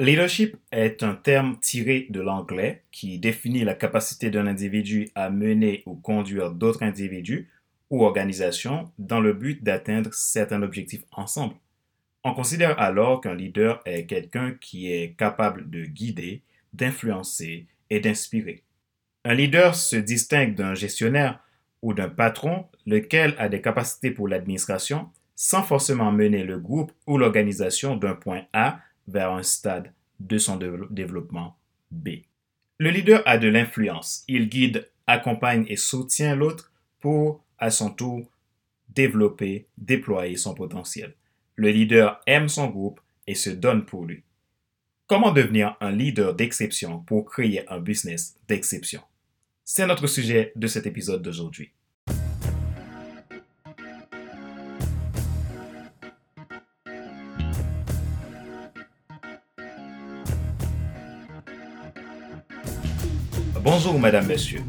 Leadership est un terme tiré de l'anglais qui définit la capacité d'un individu à mener ou conduire d'autres individus ou organisations dans le but d'atteindre certains objectifs ensemble. On considère alors qu'un leader est quelqu'un qui est capable de guider, d'influencer et d'inspirer. Un leader se distingue d'un gestionnaire ou d'un patron, lequel a des capacités pour l'administration sans forcément mener le groupe ou l'organisation d'un point A vers un stade de son développement B. Le leader a de l'influence. Il guide, accompagne et soutient l'autre pour, à son tour, développer, déployer son potentiel. Le leader aime son groupe et se donne pour lui. Comment devenir un leader d'exception pour créer un business d'exception? C'est notre sujet de cet épisode d'aujourd'hui. Bonjour, madame, monsieur.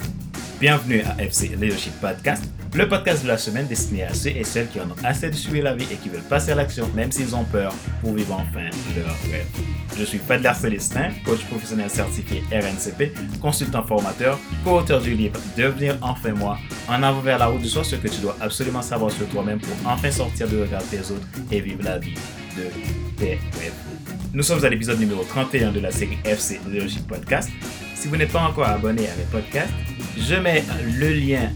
Bienvenue à FC Leadership Podcast, le podcast de la semaine destiné à ceux et celles qui en ont assez de suivre la vie et qui veulent passer à l'action même s'ils ont peur pour vivre enfin leur rêve. Je suis Fadler Célestin, coach professionnel certifié RNCP, consultant formateur, co-auteur du livre Devenir enfin moi, en avant vers la route de soi, ce que tu dois absolument savoir sur toi-même pour enfin sortir de regard des autres et vivre la vie de tes rêves. Nous sommes à l'épisode numéro 31 de la série FC Leadership Podcast si vous n'êtes pas encore abonné à mes podcasts, je mets le lien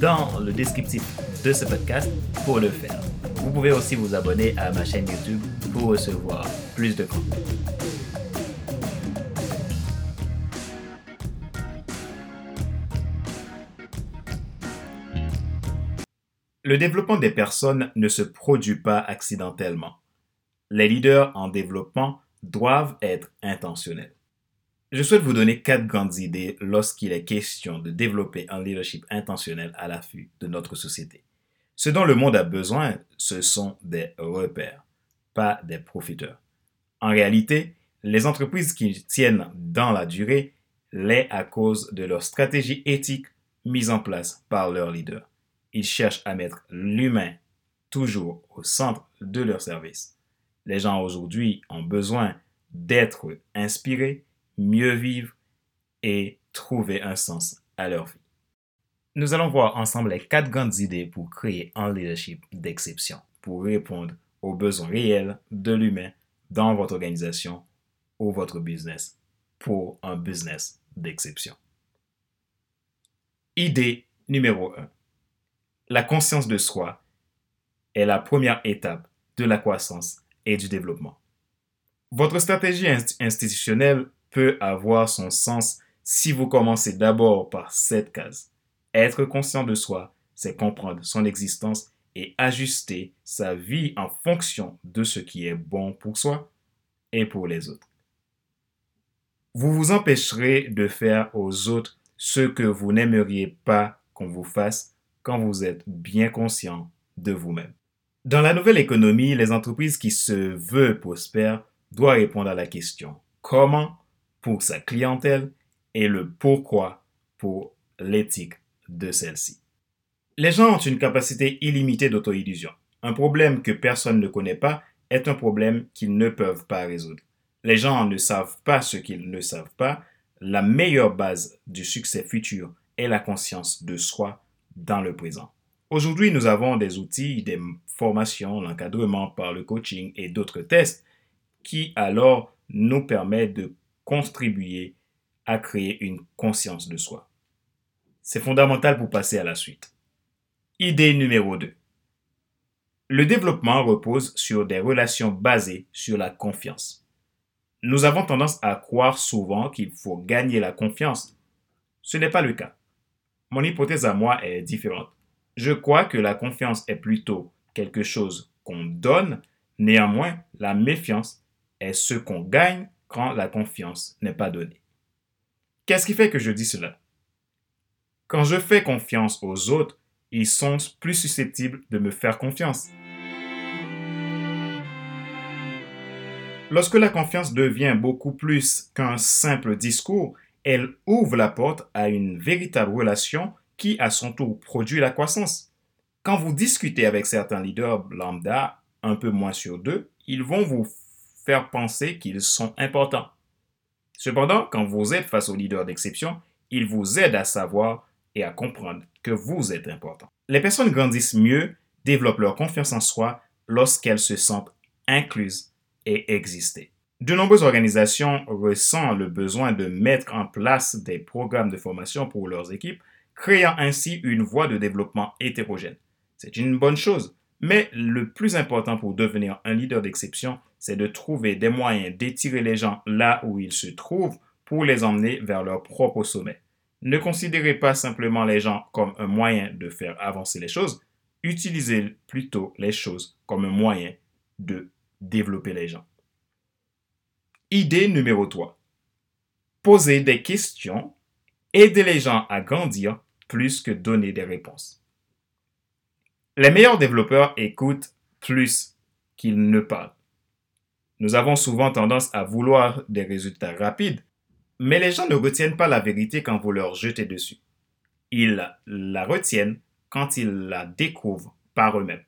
dans le descriptif de ce podcast pour le faire. Vous pouvez aussi vous abonner à ma chaîne YouTube pour recevoir plus de contenu. Le développement des personnes ne se produit pas accidentellement. Les leaders en développement doivent être intentionnels. Je souhaite vous donner quatre grandes idées lorsqu'il est question de développer un leadership intentionnel à l'affût de notre société. Ce dont le monde a besoin, ce sont des repères, pas des profiteurs. En réalité, les entreprises qui tiennent dans la durée l'est à cause de leur stratégie éthique mise en place par leurs leaders. Ils cherchent à mettre l'humain toujours au centre de leur service. Les gens aujourd'hui ont besoin d'être inspirés, mieux vivre et trouver un sens à leur vie. Nous allons voir ensemble les quatre grandes idées pour créer un leadership d'exception, pour répondre aux besoins réels de l'humain dans votre organisation ou votre business pour un business d'exception. Idée numéro 1. La conscience de soi est la première étape de la croissance et du développement. Votre stratégie institutionnelle peut avoir son sens si vous commencez d'abord par cette case. Être conscient de soi, c'est comprendre son existence et ajuster sa vie en fonction de ce qui est bon pour soi et pour les autres. Vous vous empêcherez de faire aux autres ce que vous n'aimeriez pas qu'on vous fasse quand vous êtes bien conscient de vous-même. Dans la nouvelle économie, les entreprises qui se veulent prospères doivent répondre à la question comment pour sa clientèle et le pourquoi pour l'éthique de celle-ci. Les gens ont une capacité illimitée d'auto-illusion. Un problème que personne ne connaît pas est un problème qu'ils ne peuvent pas résoudre. Les gens ne savent pas ce qu'ils ne savent pas. La meilleure base du succès futur est la conscience de soi dans le présent. Aujourd'hui, nous avons des outils, des formations, l'encadrement par le coaching et d'autres tests qui alors nous permettent de contribuer à créer une conscience de soi. C'est fondamental pour passer à la suite. Idée numéro 2. Le développement repose sur des relations basées sur la confiance. Nous avons tendance à croire souvent qu'il faut gagner la confiance. Ce n'est pas le cas. Mon hypothèse à moi est différente. Je crois que la confiance est plutôt quelque chose qu'on donne, néanmoins la méfiance est ce qu'on gagne quand la confiance n'est pas donnée. Qu'est-ce qui fait que je dis cela? Quand je fais confiance aux autres, ils sont plus susceptibles de me faire confiance. Lorsque la confiance devient beaucoup plus qu'un simple discours, elle ouvre la porte à une véritable relation qui, à son tour, produit la croissance. Quand vous discutez avec certains leaders lambda, un peu moins sur deux, ils vont vous penser qu'ils sont importants. Cependant, quand vous êtes face au leader d'exception, il vous aide à savoir et à comprendre que vous êtes important. Les personnes grandissent mieux, développent leur confiance en soi lorsqu'elles se sentent incluses et exister. De nombreuses organisations ressentent le besoin de mettre en place des programmes de formation pour leurs équipes, créant ainsi une voie de développement hétérogène. C'est une bonne chose, mais le plus important pour devenir un leader d'exception, c'est de trouver des moyens d'étirer les gens là où ils se trouvent pour les emmener vers leur propre sommet. Ne considérez pas simplement les gens comme un moyen de faire avancer les choses, utilisez plutôt les choses comme un moyen de développer les gens. Idée numéro 3. Poser des questions, aider les gens à grandir plus que donner des réponses. Les meilleurs développeurs écoutent plus qu'ils ne parlent. Nous avons souvent tendance à vouloir des résultats rapides, mais les gens ne retiennent pas la vérité quand vous leur jetez dessus. Ils la retiennent quand ils la découvrent par eux-mêmes.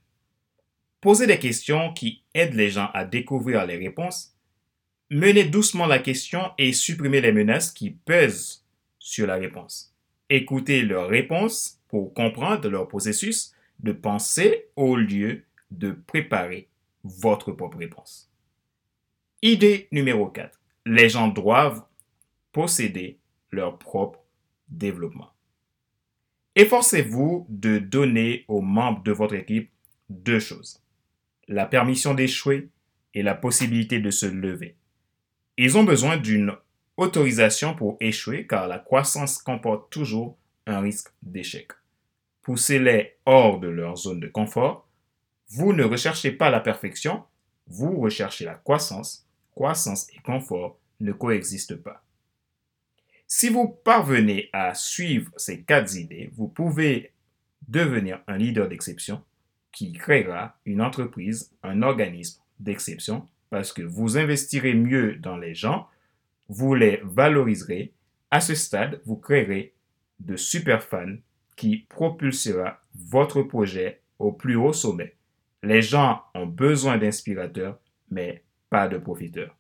Posez des questions qui aident les gens à découvrir les réponses Menez doucement la question et supprimez les menaces qui pèsent sur la réponse. Écoutez leurs réponses pour comprendre leur processus de pensée au lieu de préparer votre propre réponse. Idée numéro 4. Les gens doivent posséder leur propre développement. Efforcez-vous de donner aux membres de votre équipe deux choses. La permission d'échouer et la possibilité de se lever. Ils ont besoin d'une autorisation pour échouer car la croissance comporte toujours un risque d'échec. Poussez-les hors de leur zone de confort. Vous ne recherchez pas la perfection, vous recherchez la croissance. Croissance et confort ne coexistent pas. Si vous parvenez à suivre ces quatre idées, vous pouvez devenir un leader d'exception qui créera une entreprise, un organisme d'exception parce que vous investirez mieux dans les gens, vous les valoriserez. À ce stade, vous créerez de super fans qui propulsera votre projet au plus haut sommet. Les gens ont besoin d'inspirateurs, mais pas de profiteurs.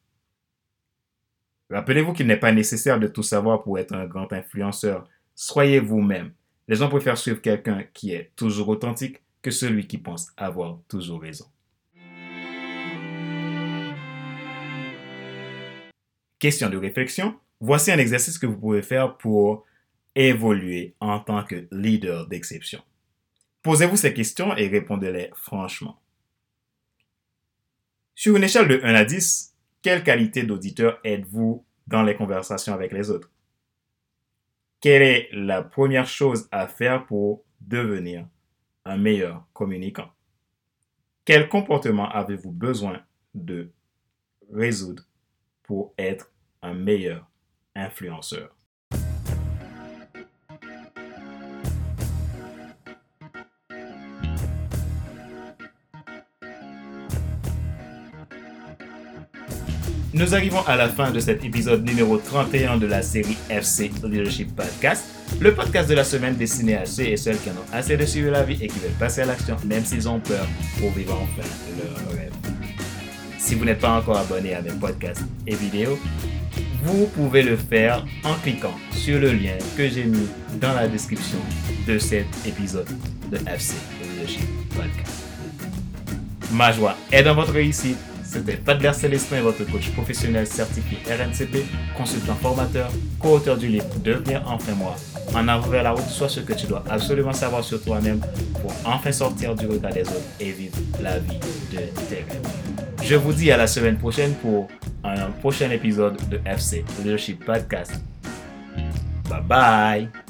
Rappelez-vous qu'il n'est pas nécessaire de tout savoir pour être un grand influenceur. Soyez vous-même. Les gens préfèrent suivre quelqu'un qui est toujours authentique que celui qui pense avoir toujours raison. Question de réflexion. Voici un exercice que vous pouvez faire pour évoluer en tant que leader d'exception. Posez-vous ces questions et répondez-les franchement. Sur une échelle de 1 à 10, quelle qualité d'auditeur êtes-vous dans les conversations avec les autres? Quelle est la première chose à faire pour devenir un meilleur communicant? Quel comportement avez-vous besoin de résoudre pour être un meilleur influenceur? Nous arrivons à la fin de cet épisode numéro 31 de la série FC Leadership Podcast, le podcast de la semaine destiné à ceux et celles qui en ont assez de suivre la vie et qui veulent passer à l'action même s'ils ont peur pour vivre enfin leur rêve. Si vous n'êtes pas encore abonné à mes podcasts et vidéos, vous pouvez le faire en cliquant sur le lien que j'ai mis dans la description de cet épisode de FC Leadership Podcast. Ma joie est dans votre réussite. C'était Padler Célestin, votre coach professionnel certifié RNCP, consultant formateur, co-auteur du livre Devenir enfin moi. En avant vers la route, soit ce que tu dois absolument savoir sur toi-même pour enfin sortir du regard des autres et vivre la vie de tes rêves. Je vous dis à la semaine prochaine pour un prochain épisode de FC Leadership Podcast. Bye bye.